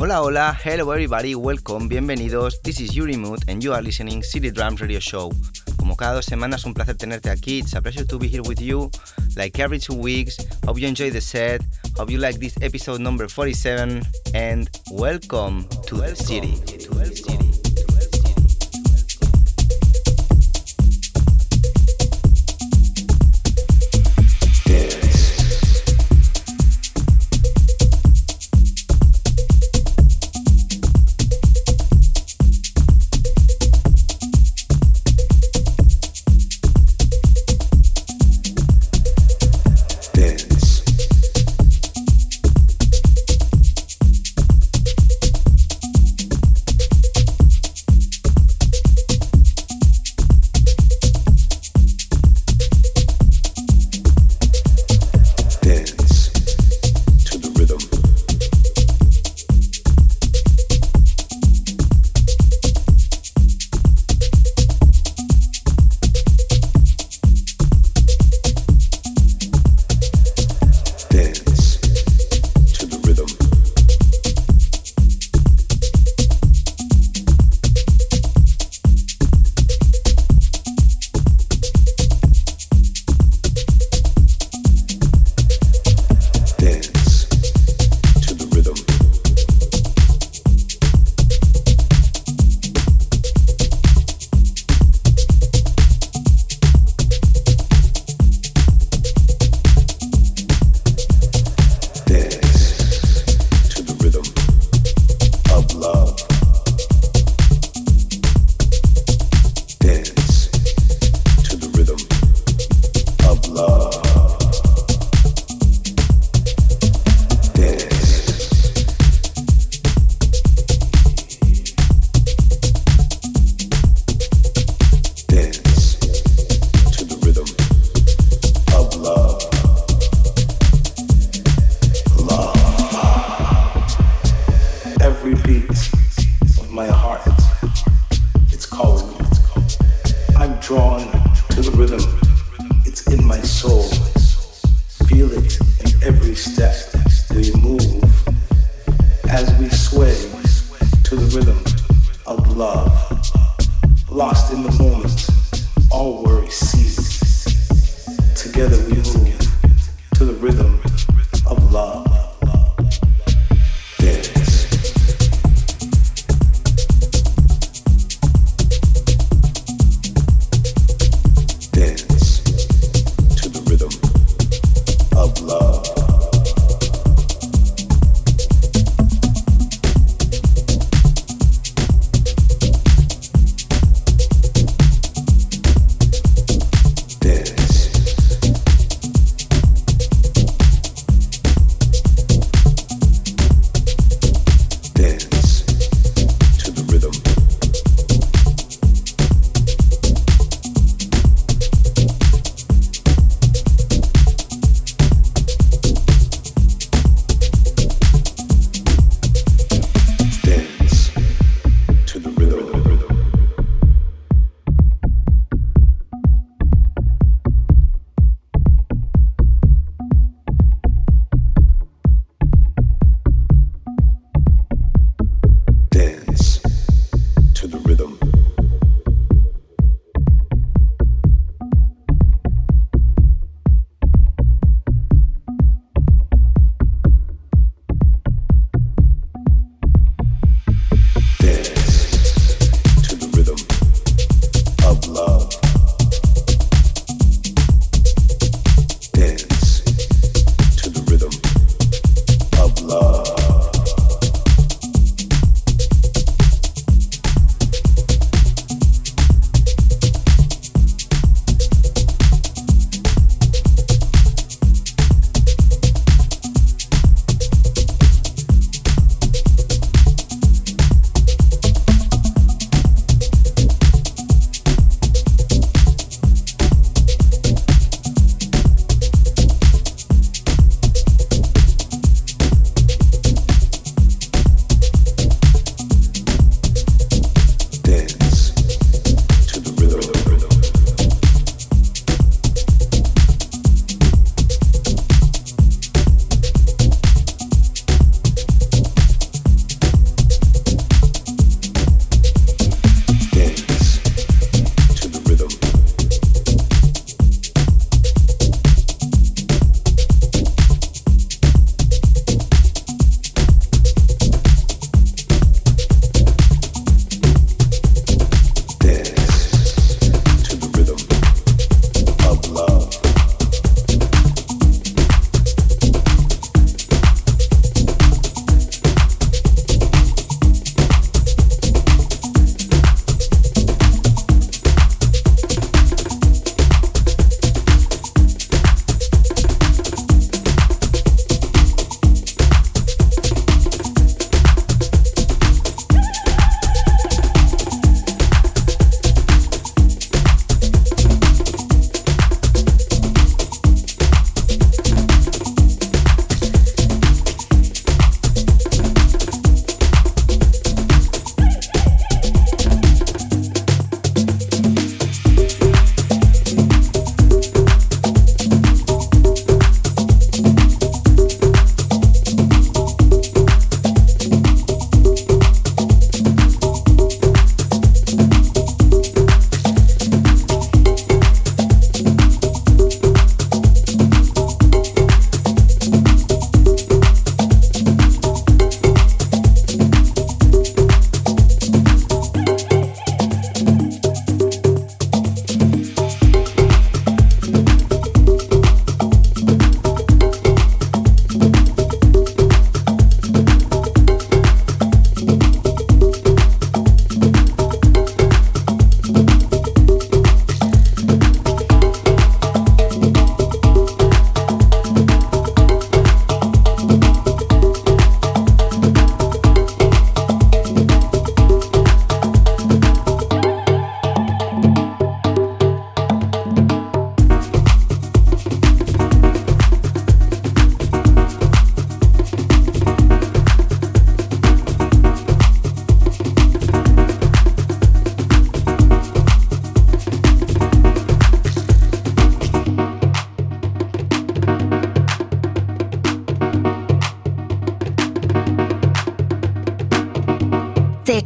Hola, hola, hello everybody, welcome, bienvenidos. This is Uri Mood and you are listening City Drums Radio Show. Como cada dos semanas, un placer tenerte aquí. It's a pleasure to be here with you, like every two weeks. Hope you enjoy the set. Hope you like this episode number 47. And welcome to welcome the city. To the city.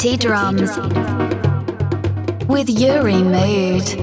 Drums with Uri Mood.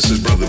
From who?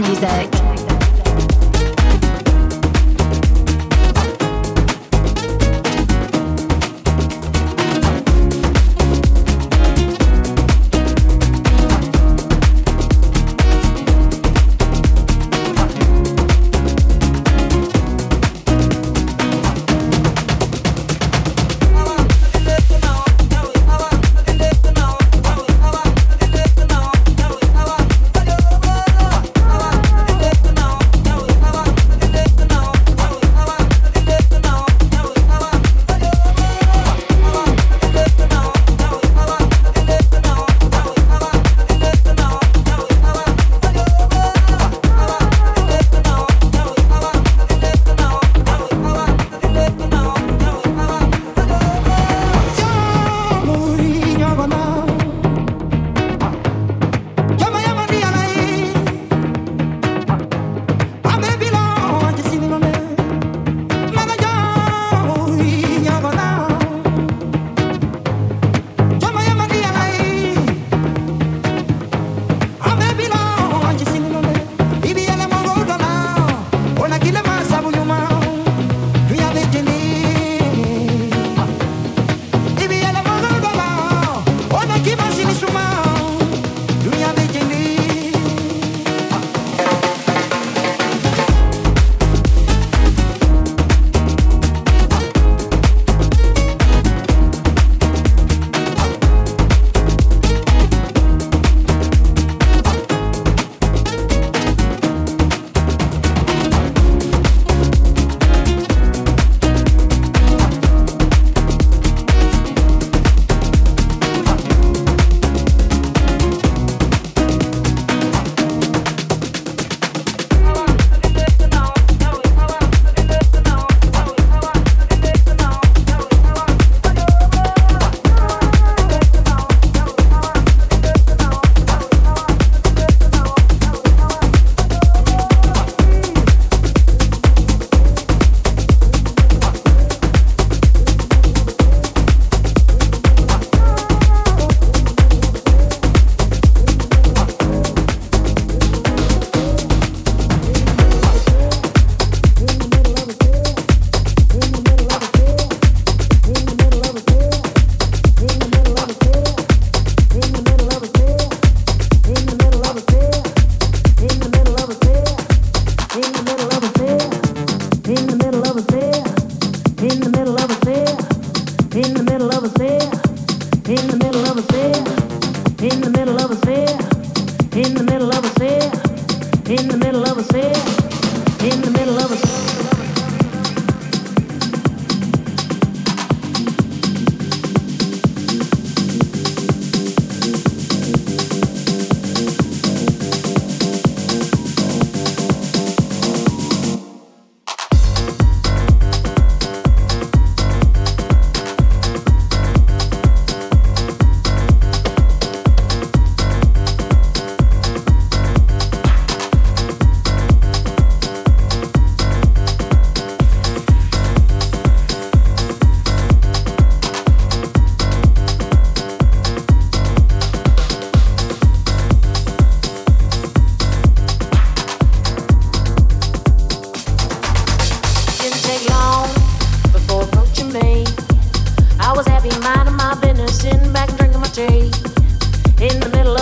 music.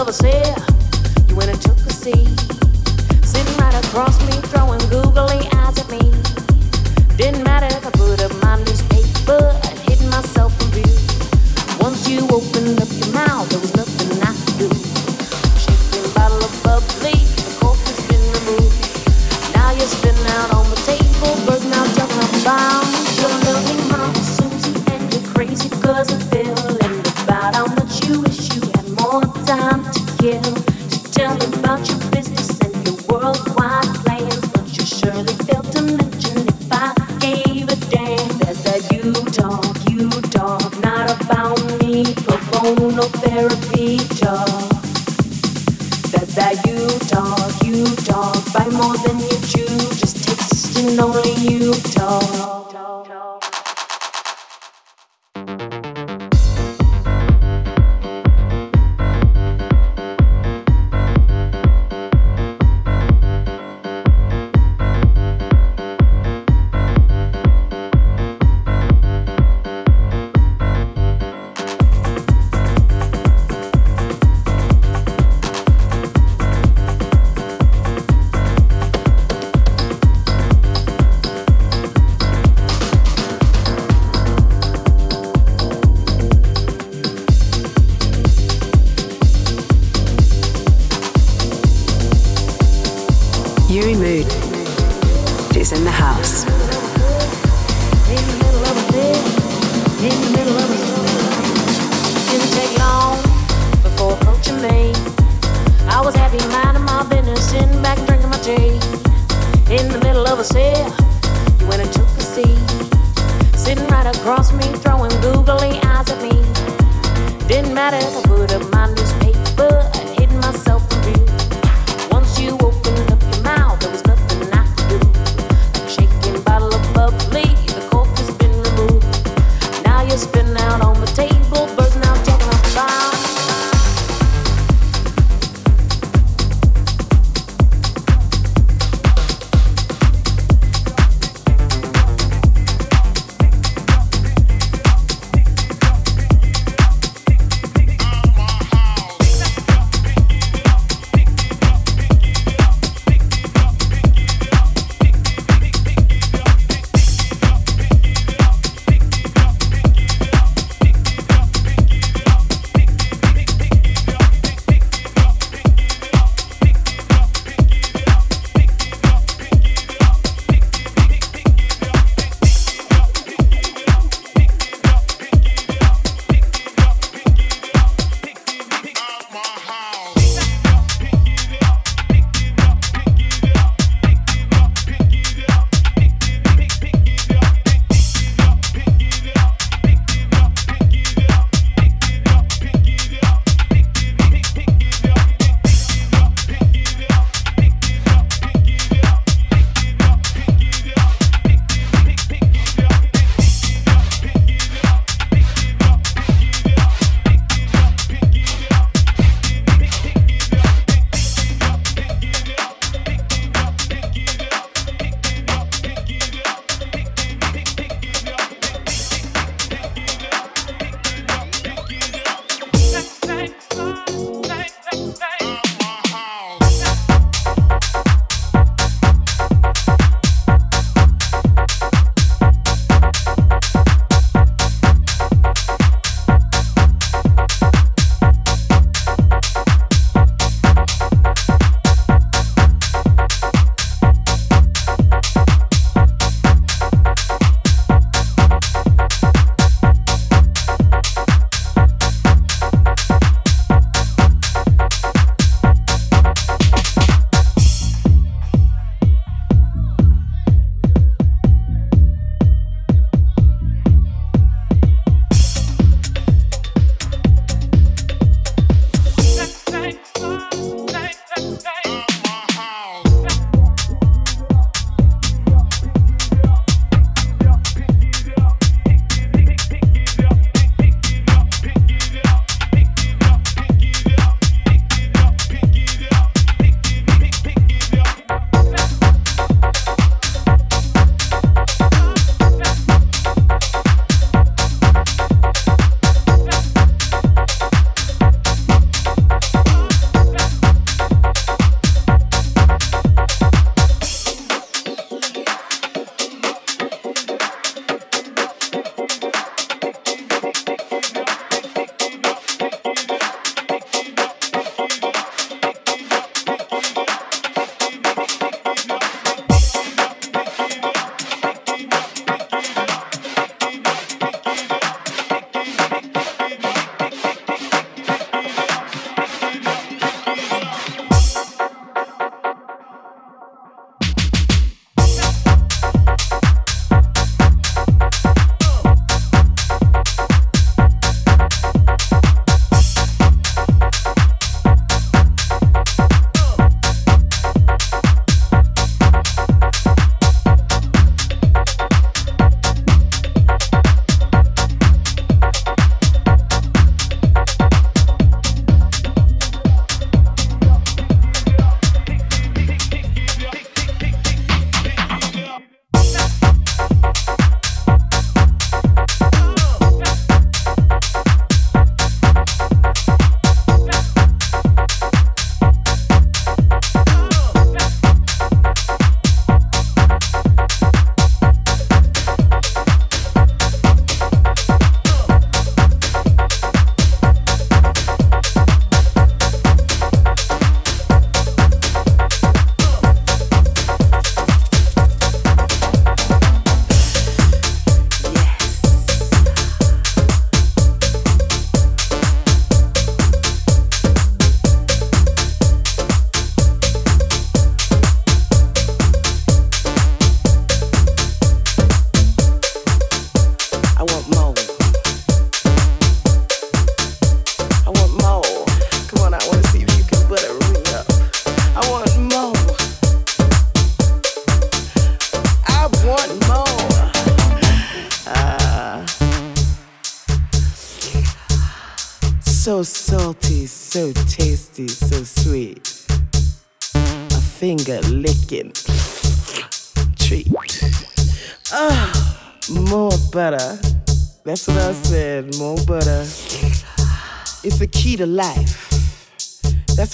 você. overseer. You went and took a seat, sitting right across me, throwing googly eyes at me. Didn't matter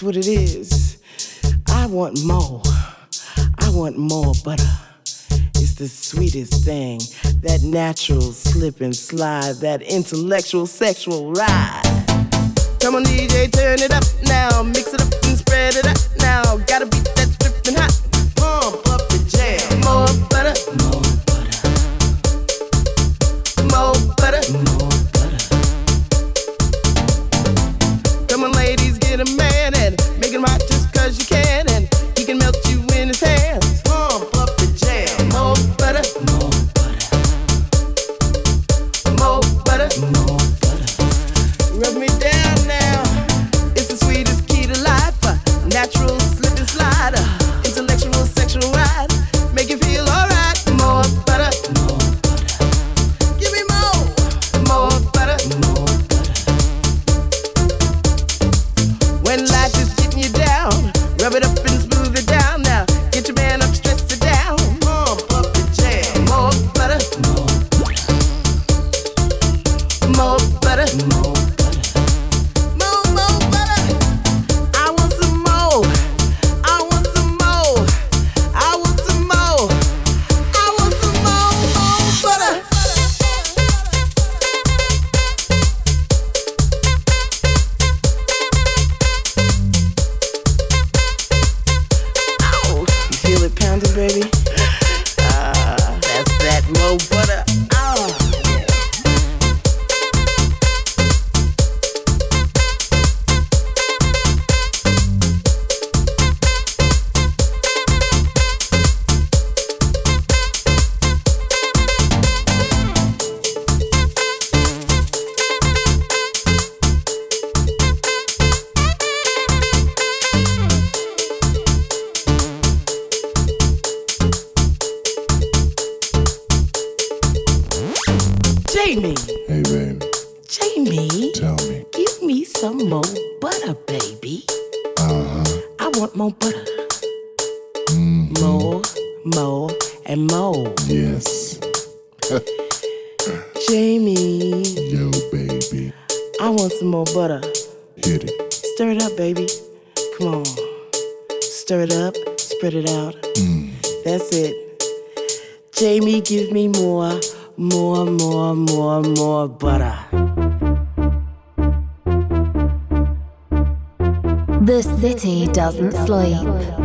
what it is. I want more. I want more butter. It's the sweetest thing. That natural slip and slide, that intellectual sexual ride. Come on, DJ, turn it up now. Mix it up and spread it out now. Gotta beat that dripping hot. Pump up the jam. More butter. More butter. More butter. More give me more, more, more, more, more butter. The city doesn't sleep.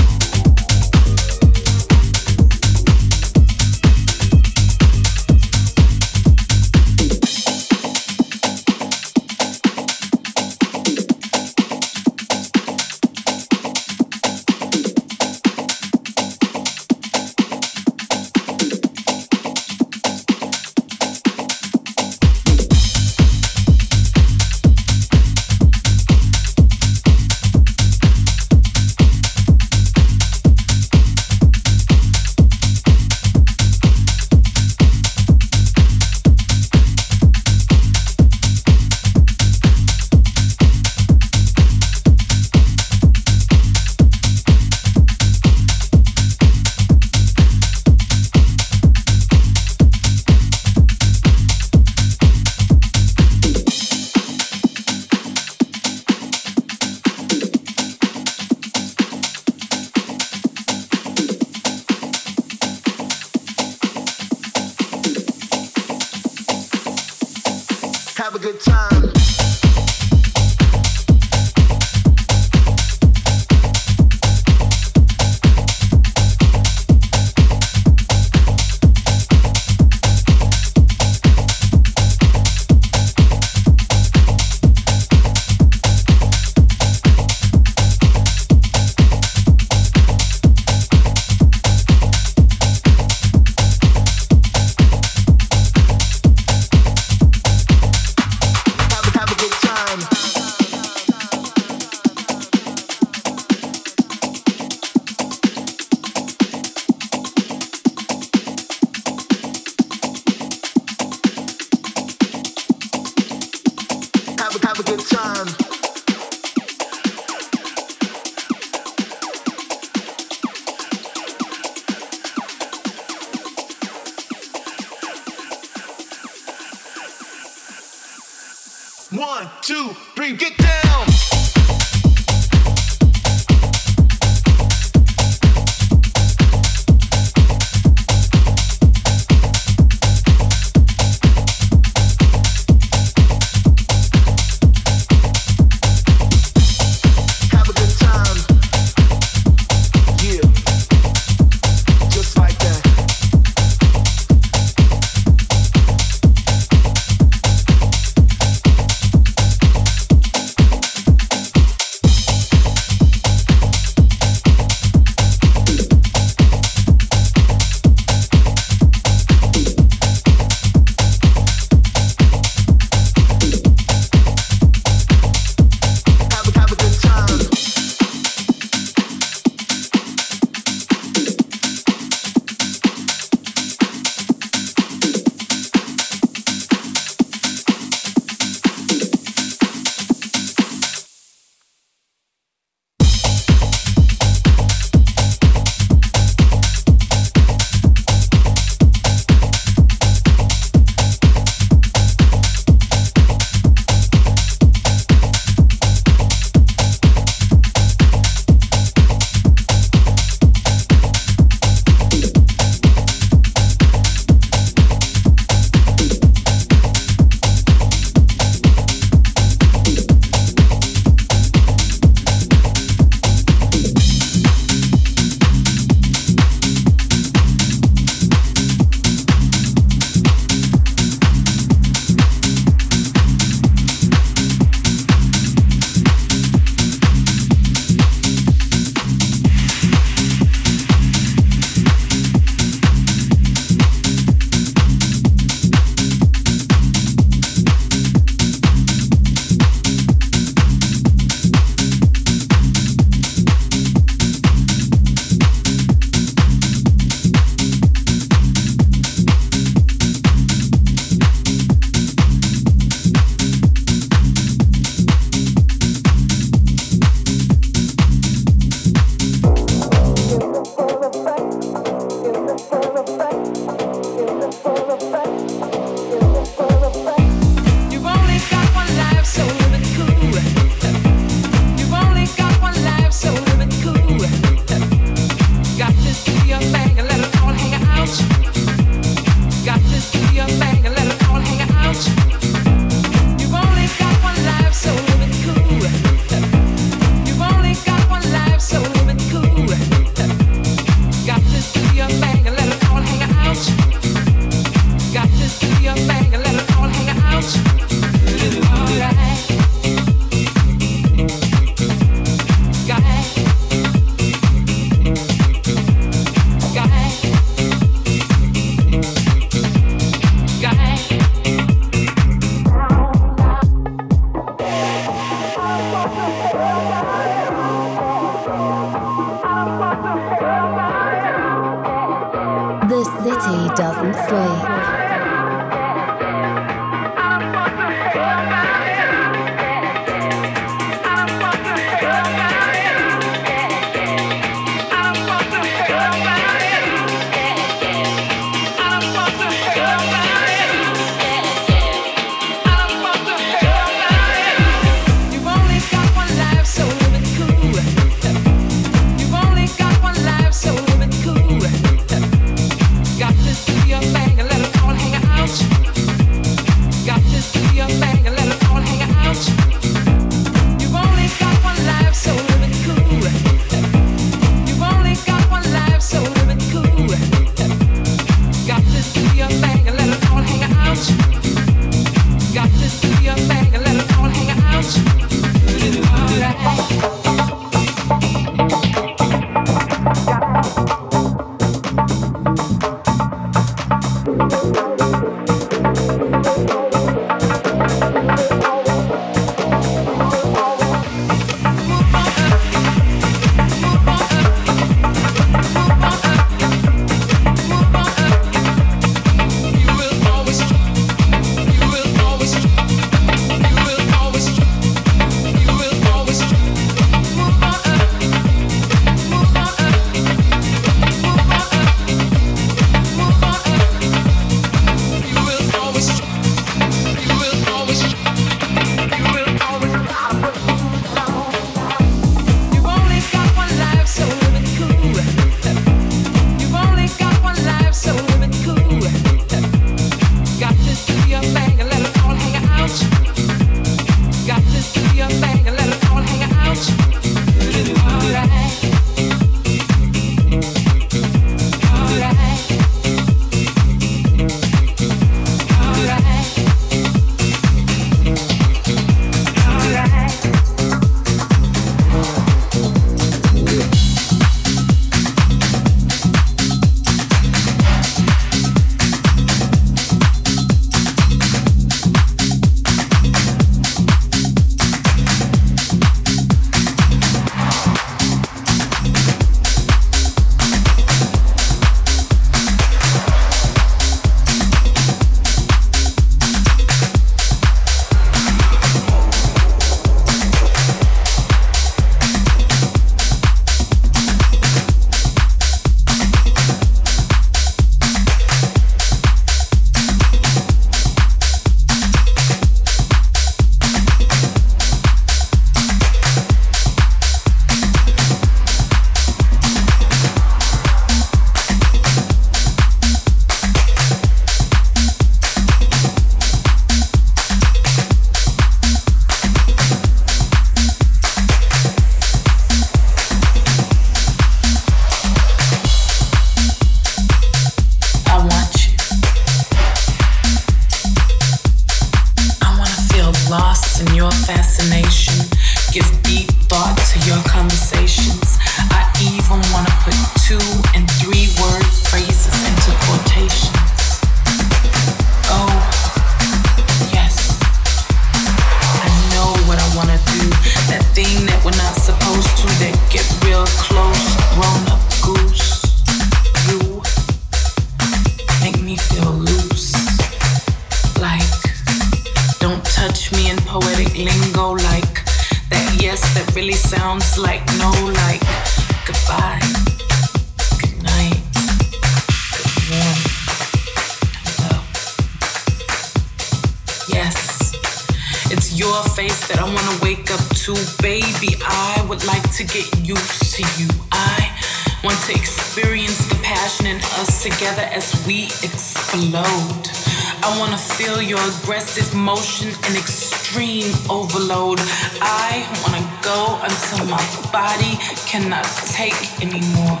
I wanna go until my body cannot take anymore.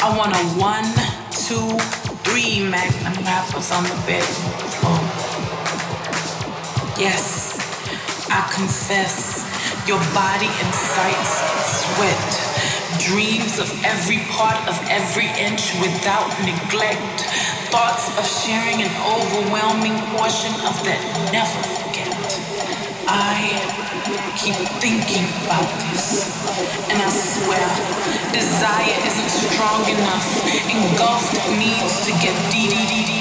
I want a one, two, three magnum wrappers on the bed. Oh, Yes, I confess, your body incites sweat. Dreams of every part of every inch without neglect. Thoughts of sharing an overwhelming portion of that never I keep thinking about this, and I swear, desire isn't strong enough. Engulfed needs to get deep.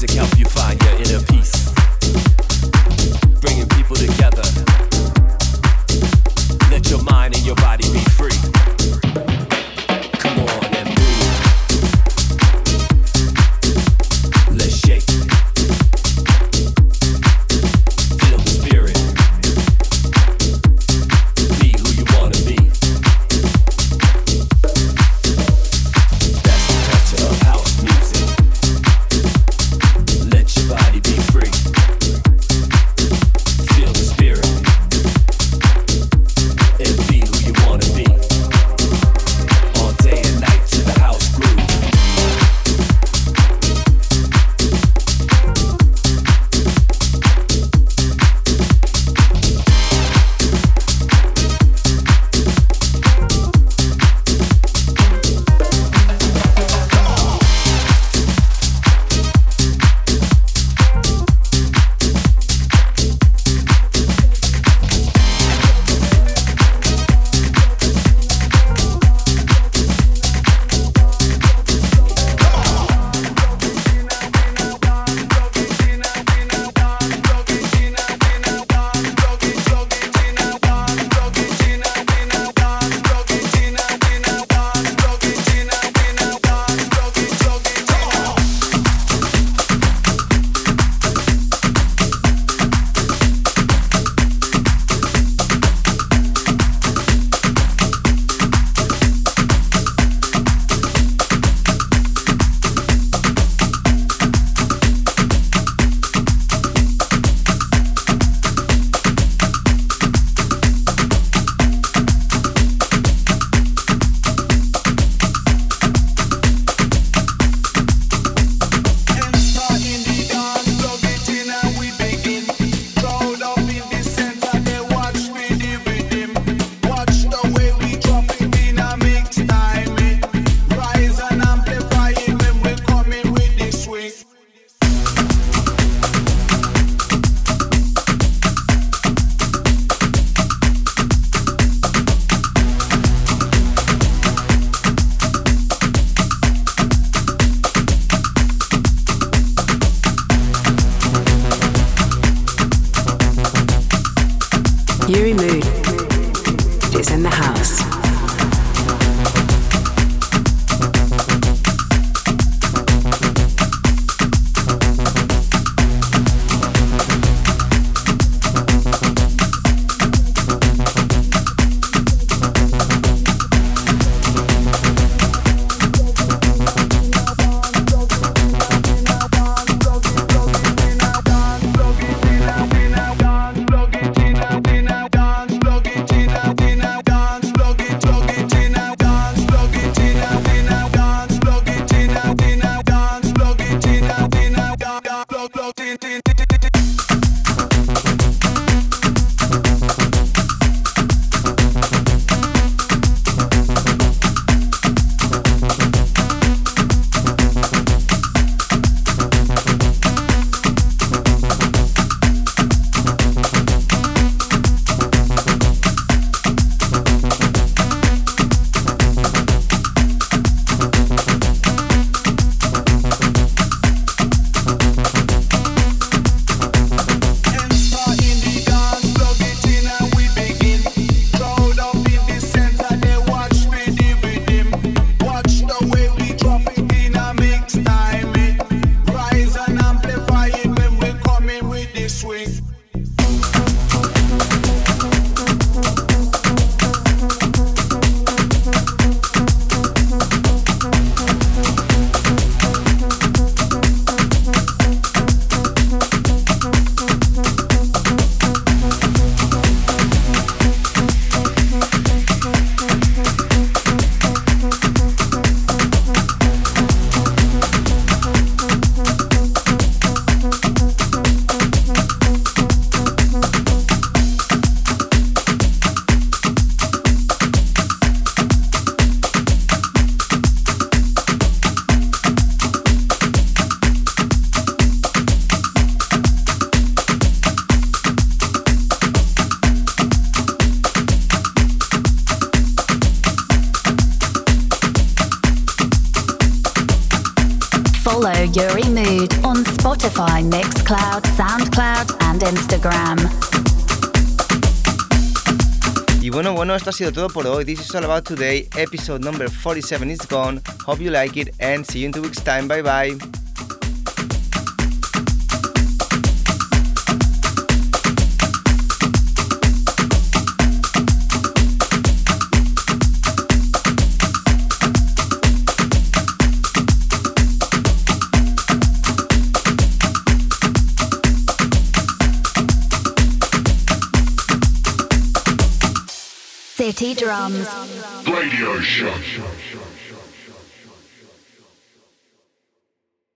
music help you find sido todo por hoy. This is all about today. Episode number 47 is gone. Hope you like it and see you in two weeks' time. Bye bye. Drums. Radio Show.